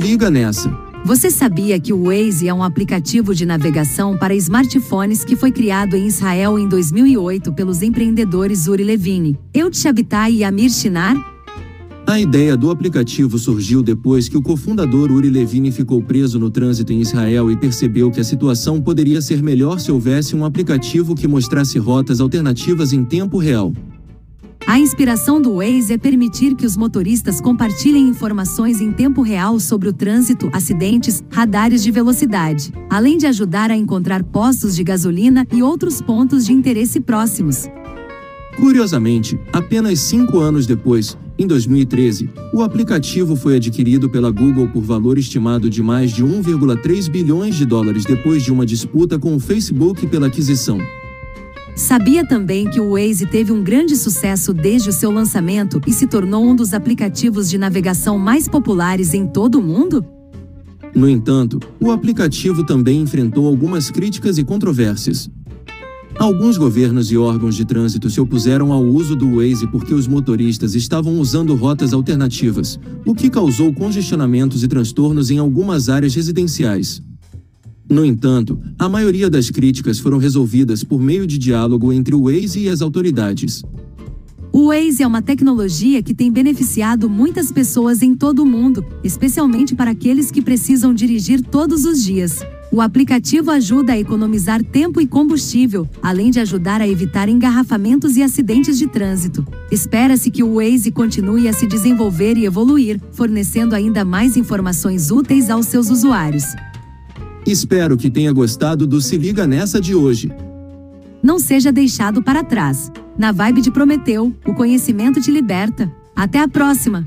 Liga nessa. Você sabia que o Waze é um aplicativo de navegação para smartphones que foi criado em Israel em 2008 pelos empreendedores Uri Levine, Eut Shabitai e Amir Shinar? A ideia do aplicativo surgiu depois que o cofundador Uri Levine ficou preso no trânsito em Israel e percebeu que a situação poderia ser melhor se houvesse um aplicativo que mostrasse rotas alternativas em tempo real. A inspiração do Waze é permitir que os motoristas compartilhem informações em tempo real sobre o trânsito, acidentes, radares de velocidade, além de ajudar a encontrar postos de gasolina e outros pontos de interesse próximos. Curiosamente, apenas cinco anos depois, em 2013, o aplicativo foi adquirido pela Google por valor estimado de mais de 1,3 bilhões de dólares depois de uma disputa com o Facebook pela aquisição. Sabia também que o Waze teve um grande sucesso desde o seu lançamento e se tornou um dos aplicativos de navegação mais populares em todo o mundo? No entanto, o aplicativo também enfrentou algumas críticas e controvérsias. Alguns governos e órgãos de trânsito se opuseram ao uso do Waze porque os motoristas estavam usando rotas alternativas, o que causou congestionamentos e transtornos em algumas áreas residenciais. No entanto, a maioria das críticas foram resolvidas por meio de diálogo entre o Waze e as autoridades. O Waze é uma tecnologia que tem beneficiado muitas pessoas em todo o mundo, especialmente para aqueles que precisam dirigir todos os dias. O aplicativo ajuda a economizar tempo e combustível, além de ajudar a evitar engarrafamentos e acidentes de trânsito. Espera-se que o Waze continue a se desenvolver e evoluir, fornecendo ainda mais informações úteis aos seus usuários. Espero que tenha gostado do Se Liga Nessa de hoje. Não seja deixado para trás. Na vibe de Prometeu, o conhecimento te liberta. Até a próxima!